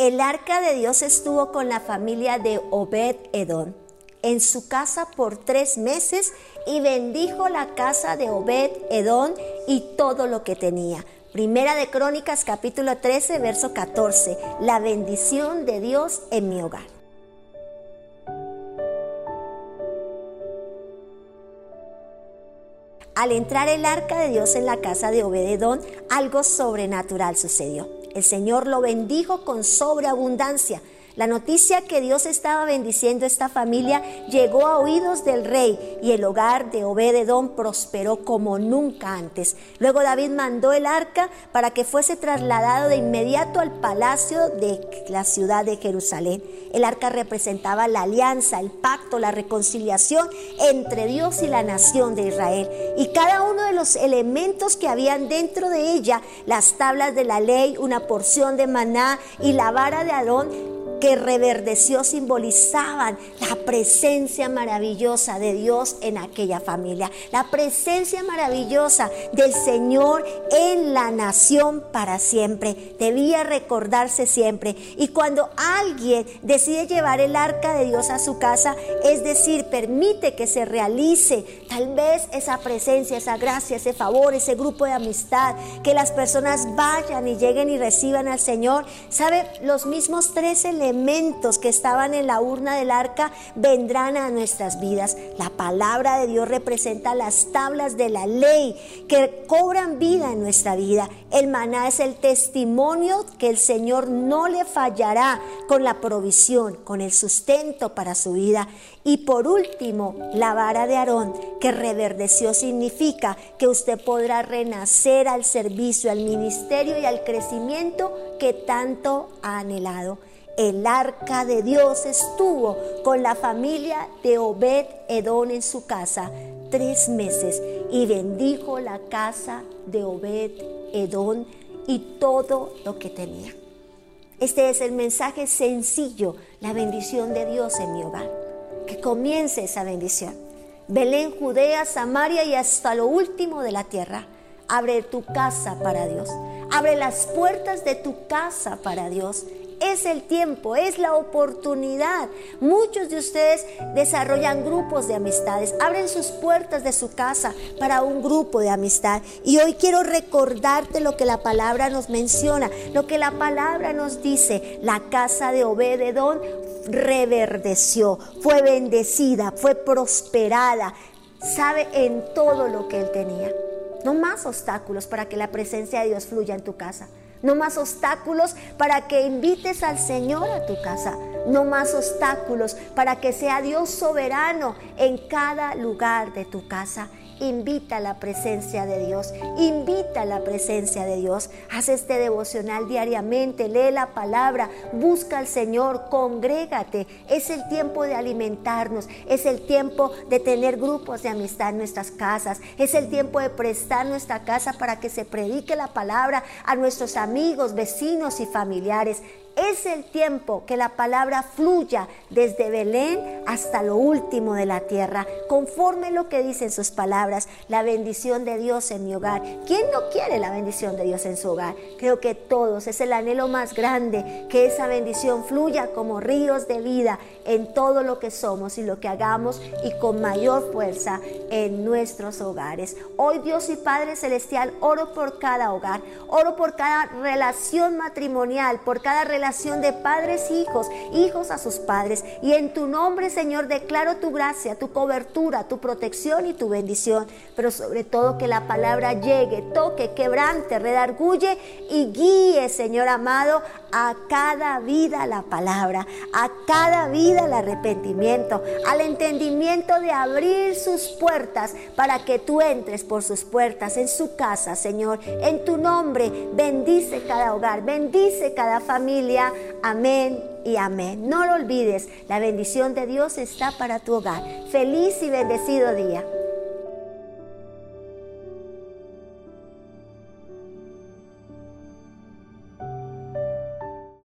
El arca de Dios estuvo con la familia de Obed Edom en su casa por tres meses y bendijo la casa de Obed Edom y todo lo que tenía. Primera de Crónicas capítulo 13, verso 14. La bendición de Dios en mi hogar. Al entrar el arca de Dios en la casa de Obededón, algo sobrenatural sucedió. El Señor lo bendijo con sobreabundancia la noticia que Dios estaba bendiciendo a esta familia llegó a oídos del rey y el hogar de Obededón prosperó como nunca antes. Luego David mandó el arca para que fuese trasladado de inmediato al palacio de la ciudad de Jerusalén. El arca representaba la alianza, el pacto, la reconciliación entre Dios y la nación de Israel. Y cada uno de los elementos que habían dentro de ella, las tablas de la ley, una porción de maná y la vara de Aarón, que reverdeció simbolizaban la presencia maravillosa de Dios en aquella familia, la presencia maravillosa del Señor en la nación para siempre. Debía recordarse siempre. Y cuando alguien decide llevar el arca de Dios a su casa, es decir, permite que se realice tal vez esa presencia, esa gracia, ese favor, ese grupo de amistad, que las personas vayan y lleguen y reciban al Señor, ¿sabe? Los mismos tres elementos elementos que estaban en la urna del arca vendrán a nuestras vidas. La palabra de Dios representa las tablas de la ley que cobran vida en nuestra vida. El maná es el testimonio que el Señor no le fallará con la provisión, con el sustento para su vida. Y por último, la vara de Aarón, que reverdeció, significa que usted podrá renacer al servicio, al ministerio y al crecimiento que tanto ha anhelado el arca de Dios estuvo con la familia de Obed Edón en su casa tres meses y bendijo la casa de Obed Edón y todo lo que tenía. Este es el mensaje sencillo, la bendición de Dios en mi hogar. Que comience esa bendición. Belén, Judea, Samaria y hasta lo último de la tierra. Abre tu casa para Dios. Abre las puertas de tu casa para Dios es el tiempo, es la oportunidad. Muchos de ustedes desarrollan grupos de amistades, abren sus puertas de su casa para un grupo de amistad. Y hoy quiero recordarte lo que la palabra nos menciona, lo que la palabra nos dice. La casa de Obededón reverdeció, fue bendecida, fue prosperada, sabe en todo lo que él tenía. No más obstáculos para que la presencia de Dios fluya en tu casa. No más obstáculos para que invites al Señor a tu casa. No más obstáculos para que sea Dios soberano en cada lugar de tu casa. Invita a la presencia de Dios, invita a la presencia de Dios. Haz este devocional diariamente, lee la palabra, busca al Señor, congrégate. Es el tiempo de alimentarnos, es el tiempo de tener grupos de amistad en nuestras casas, es el tiempo de prestar nuestra casa para que se predique la palabra a nuestros amigos, vecinos y familiares. Es el tiempo que la palabra fluya desde Belén hasta lo último de la tierra, conforme lo que dicen sus palabras, la bendición de Dios en mi hogar. ¿Quién no quiere la bendición de Dios en su hogar? Creo que todos, es el anhelo más grande, que esa bendición fluya como ríos de vida en todo lo que somos y lo que hagamos y con mayor fuerza en nuestros hogares. Hoy Dios y Padre Celestial, oro por cada hogar, oro por cada relación matrimonial, por cada relación de padres hijos, hijos a sus padres. Y en tu nombre, Señor, declaro tu gracia, tu cobertura, tu protección y tu bendición. Pero sobre todo que la palabra llegue, toque, quebrante, redarguye y guíe, Señor amado, a cada vida la palabra, a cada vida el arrepentimiento, al entendimiento de abrir sus puertas para que tú entres por sus puertas en su casa, Señor. En tu nombre, bendice cada hogar, bendice cada familia. Amén y amén. No lo olvides, la bendición de Dios está para tu hogar. Feliz y bendecido día.